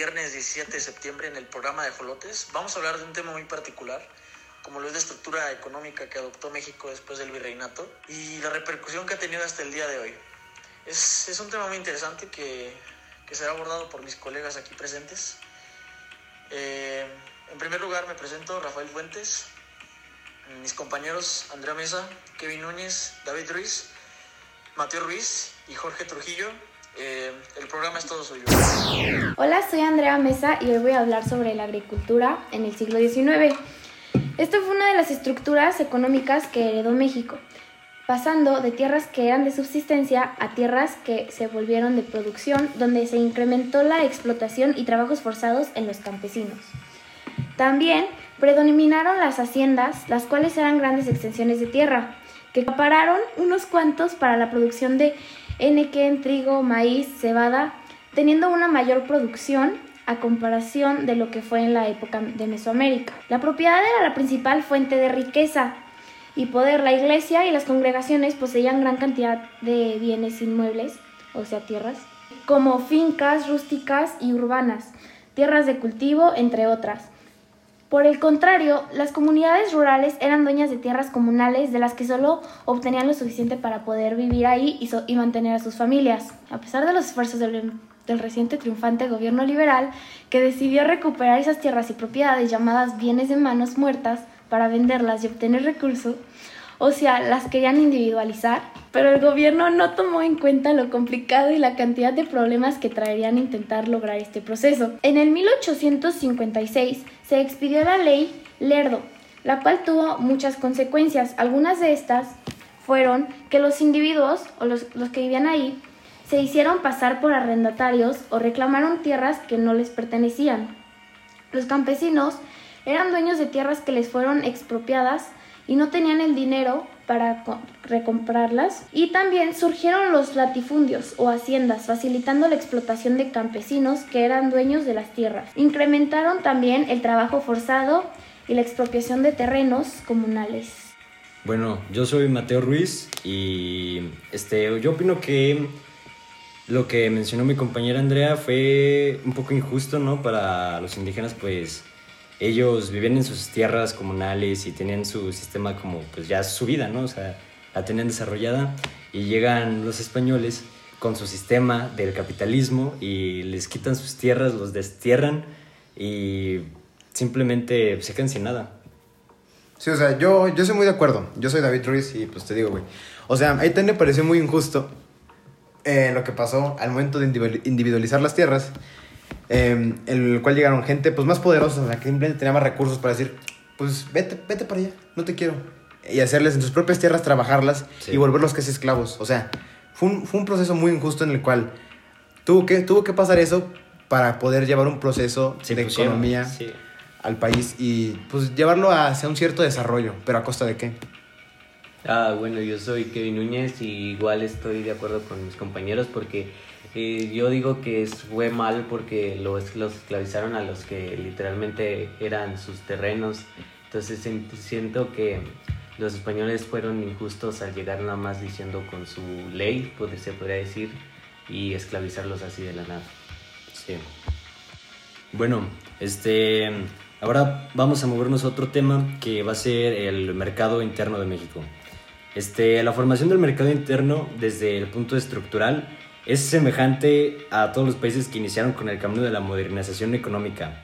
viernes 17 de septiembre, en el programa de Jolotes, vamos a hablar de un tema muy particular, como lo es la estructura económica que adoptó México después del virreinato y la repercusión que ha tenido hasta el día de hoy. Es, es un tema muy interesante que, que, será abordado por mis colegas aquí presentes. Eh, en primer lugar, me presento Rafael Fuentes, mis compañeros Andrea Mesa, Kevin Núñez, David Ruiz, Mateo Ruiz y Jorge Trujillo. Eh, el programa es todo suyo. Hola, soy Andrea Mesa y hoy voy a hablar sobre la agricultura en el siglo XIX. Esta fue una de las estructuras económicas que heredó México, pasando de tierras que eran de subsistencia a tierras que se volvieron de producción, donde se incrementó la explotación y trabajos forzados en los campesinos. También predominaron las haciendas, las cuales eran grandes extensiones de tierra, que acapararon unos cuantos para la producción de enequén, trigo, maíz, cebada, teniendo una mayor producción a comparación de lo que fue en la época de Mesoamérica. La propiedad era la principal fuente de riqueza y poder. La iglesia y las congregaciones poseían gran cantidad de bienes inmuebles, o sea, tierras, como fincas rústicas y urbanas, tierras de cultivo, entre otras. Por el contrario, las comunidades rurales eran dueñas de tierras comunales de las que solo obtenían lo suficiente para poder vivir ahí y, mantener a sus familias. A pesar de los esfuerzos del, del reciente triunfante gobierno liberal, que decidió recuperar esas tierras y propiedades llamadas bienes de manos muertas para venderlas y obtener recursos, o sea, las querían individualizar, pero el gobierno no tomó en cuenta lo complicado y la cantidad de problemas que traerían intentar lograr este proceso. En el 1856 se expidió la ley Lerdo, la cual tuvo muchas consecuencias. Algunas de estas fueron que los individuos o los, los que vivían ahí se hicieron pasar por arrendatarios o reclamaron tierras que no les pertenecían. Los campesinos eran dueños de tierras que les fueron expropiadas y no tenían el dinero para recomprarlas. Y también surgieron los latifundios o haciendas, facilitando la explotación de campesinos que eran dueños de las tierras. Incrementaron también el trabajo forzado y la expropiación de terrenos comunales. Bueno, yo soy Mateo Ruiz y este, yo opino que lo que mencionó mi compañera Andrea fue un poco injusto, ¿no? Para los indígenas, pues ellos vivían en sus tierras comunales y tenían su sistema como pues ya su vida, ¿no? O sea, la tenían desarrollada y llegan los españoles con su sistema del capitalismo y les quitan sus tierras, los destierran y simplemente se quedan sin nada. Sí, o sea, yo, yo soy muy de acuerdo. Yo soy David Ruiz y pues te digo, güey. O sea, ahí también me pareció muy injusto eh, lo que pasó al momento de individualizar las tierras en em, el cual llegaron gente pues más poderosa, la que simplemente tenía más recursos para decir, pues vete, vete para allá, no te quiero. Y hacerles en sus propias tierras trabajarlas y volverlos casi esclavos. O sea, fue un, fue un, proceso muy injusto en el cual tuvo que, tuvo que pasar eso para poder llevar un proceso de economía al país y pues llevarlo hacia un cierto desarrollo, pero a costa de qué. Ah, bueno, yo soy Kevin Núñez y igual estoy de acuerdo con mis compañeros porque eh, yo digo que fue mal porque los, los esclavizaron a los que literalmente eran sus terrenos. Entonces siento que los españoles fueron injustos al llegar nada más diciendo con su ley, pues, se podría decir, y esclavizarlos así de la nada. Sí. Bueno, este, ahora vamos a movernos a otro tema que va a ser el mercado interno de México. Este, la formación del mercado interno desde el punto estructural es semejante a todos los países que iniciaron con el camino de la modernización económica,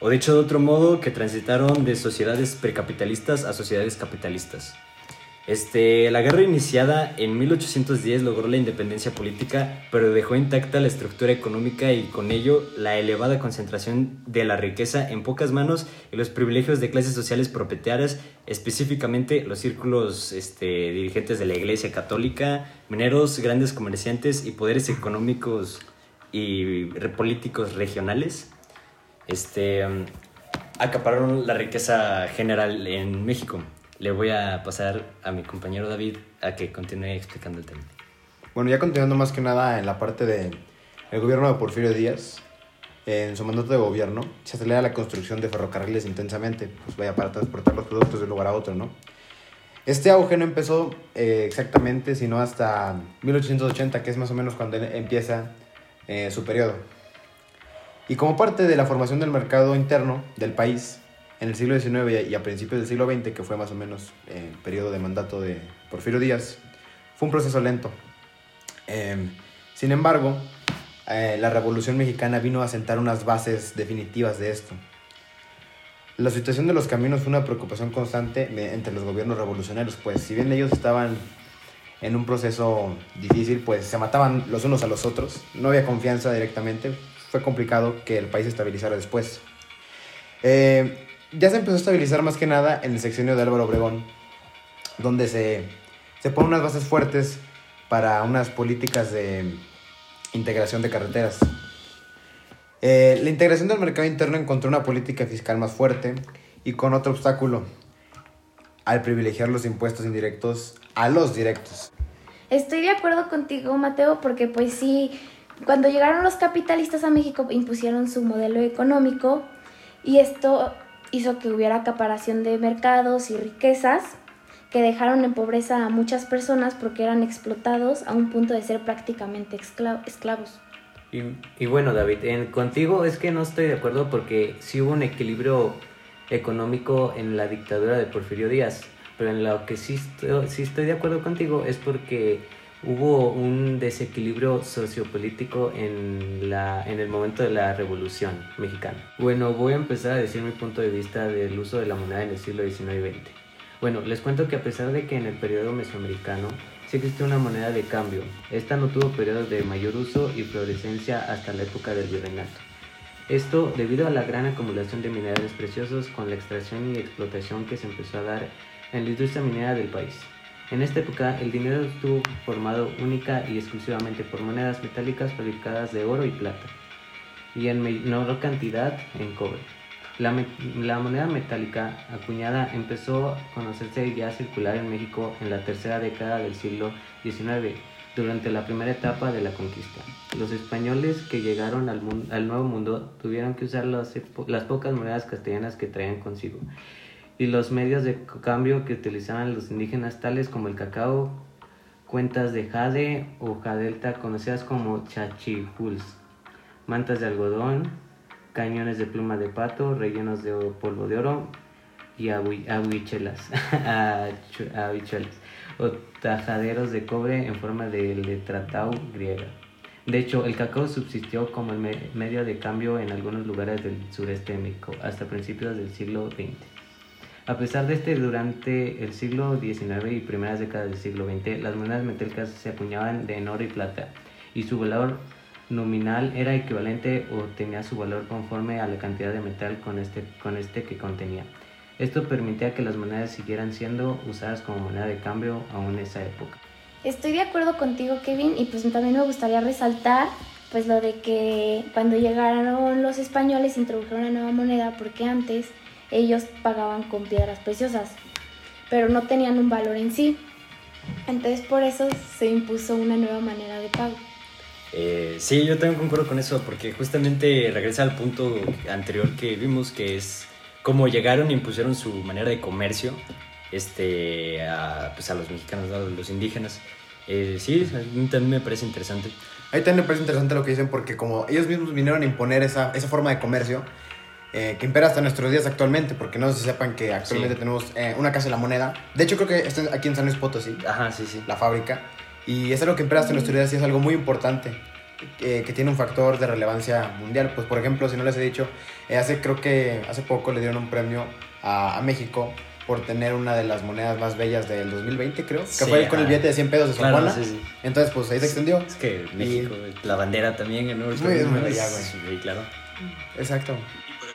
o dicho de otro modo, que transitaron de sociedades precapitalistas a sociedades capitalistas. Este, la guerra iniciada en 1810 logró la independencia política, pero dejó intacta la estructura económica y con ello la elevada concentración de la riqueza en pocas manos y los privilegios de clases sociales propietarias, específicamente los círculos este, dirigentes de la Iglesia Católica, mineros, grandes comerciantes y poderes económicos y políticos regionales. Este, acapararon la riqueza general en México le voy a pasar a mi compañero David a que continúe explicando el tema. Bueno, ya continuando más que nada en la parte del el gobierno de Porfirio Díaz, en su mandato de gobierno, se acelera la construcción de ferrocarriles intensamente, pues vaya para transportar los productos de un lugar a otro, ¿no? Este auge no empezó eh, exactamente, sino hasta 1880, que es más o menos cuando empieza eh, su periodo. Y como parte de la formación del mercado interno del país, en el siglo XIX y a principios del siglo XX, que fue más o menos el periodo de mandato de Porfirio Díaz, fue un proceso lento. Em, sin embargo, eh, la Revolución Mexicana vino a sentar unas bases definitivas de esto. La situación de los caminos fue una preocupación constante entre los gobiernos revolucionarios, pues si bien ellos estaban en un proceso difícil, pues se mataban los unos a los otros, no había confianza directamente, fue complicado que el país estabilizara después. Eh, ya se empezó a estabilizar más que nada en el sexenio de Álvaro Obregón, donde se, se ponen unas bases fuertes para unas políticas de integración de carreteras. Eh, la integración del mercado interno encontró una política fiscal más fuerte y con otro obstáculo, al privilegiar los impuestos indirectos a los directos. Estoy de acuerdo contigo, Mateo, porque pues sí, cuando llegaron los capitalistas a México impusieron su modelo económico y esto hizo que hubiera acaparación de mercados y riquezas que dejaron en pobreza a muchas personas porque eran explotados a un punto de ser prácticamente esclavos. Y, bueno, David, en, contigo es que no estoy de acuerdo porque sí hubo un equilibrio económico en la dictadura de Porfirio Díaz, pero en lo que sí sí estoy de acuerdo contigo es porque hubo un desequilibrio sociopolítico en, la, en el momento de la Revolución Mexicana. Bueno, voy a empezar a decir mi punto de vista del uso de la moneda en el siglo XIX y XX. Bueno, les cuento que a pesar de que en el periodo mesoamericano sí existió una moneda de cambio, esta no tuvo periodos de mayor uso y florescencia hasta la época del virreinato. Esto debido a la gran acumulación de minerales preciosos con la extracción y explotación que se empezó a dar en la industria minera del país. En esta época, el dinero estuvo formado única y exclusivamente por monedas metálicas fabricadas de oro y plata, y en menor cantidad en cobre. La, moneda metálica acuñada empezó a conocerse ya circular en México en la tercera década del siglo XIX, durante la primera etapa de la conquista. Los españoles que llegaron al, Nuevo Mundo tuvieron que usar las pocas monedas castellanas que traían consigo y los medios de cambio que utilizaban los indígenas tales como el cacao, cuentas de jade o jadelta conocidas como chachipuls, mantas de algodón, cañones de pluma de pato rellenos de polvo de oro y habichuelas, o tajaderos de cobre en forma de letratau griega. De hecho, el cacao subsistió como el medio de cambio en algunos lugares del sureste de México hasta principios del siglo XX. A pesar de este, durante el siglo XIX y primeras décadas del siglo XX, las monedas metálicas se acuñaban de oro y plata, y su valor nominal era equivalente o tenía su valor conforme a la cantidad de metal con este, con este que contenía. Esto permitía que las monedas siguieran siendo usadas como moneda de cambio aún en esa época. Estoy de acuerdo contigo, Kevin, y pues también me gustaría resaltar pues lo de que cuando llegaron los españoles introdujeron una nueva moneda porque antes ellos pagaban con piedras preciosas, pero no tenían un valor en sí. Entonces por eso se impuso una nueva manera de pago. Eh, sí, yo también concuerdo con eso, porque justamente regresa al punto anterior que vimos, que es cómo llegaron e impusieron su manera de comercio este, a, pues a los mexicanos, a los indígenas. Eh, sí, a mí también me parece interesante. A mí también me parece interesante lo que dicen, porque como ellos mismos vinieron a imponer esa, esa forma de comercio, eh, que impera hasta nuestros días actualmente, porque no se sepan que actualmente tenemos eh, una casa de la moneda. De hecho, creo que está aquí en San Luis Potosí. Ajá, sí, sí. La fábrica. Y es algo que impera hasta nuestros días y es algo muy importante. Eh, que tiene un factor de relevancia mundial. Pues, por ejemplo, si no les he dicho, hace, creo que hace poco le dieron un premio a, a, México por tener una de las monedas más bellas del 2020, creo. Que fue con el billete de 100 pesos de San claro, sí, Entonces, pues ahí se extendió. Es que México, la bandera también en Muy, muy bella, güey. Sí, claro. Exacto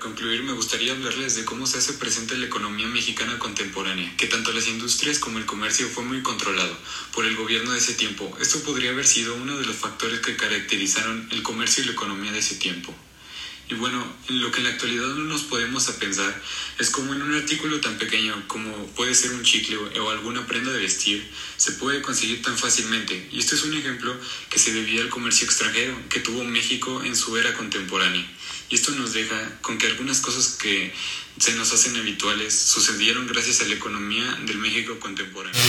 concluir, me gustaría hablarles de cómo se hace presente la economía mexicana contemporánea, que tanto las industrias como el comercio fue muy controlado por el gobierno de ese tiempo. Esto podría haber sido uno de los factores que caracterizaron el comercio y la economía de ese tiempo. Y bueno, lo que en la actualidad no nos podemos a pensar es como en un artículo tan pequeño como puede ser un chicle o alguna prenda de vestir, se puede conseguir tan fácilmente. Y esto es un ejemplo que se debía al comercio extranjero que tuvo México en su era contemporánea. Y esto nos deja con que algunas cosas que se nos hacen habituales sucedieron gracias a la economía del México contemporáneo.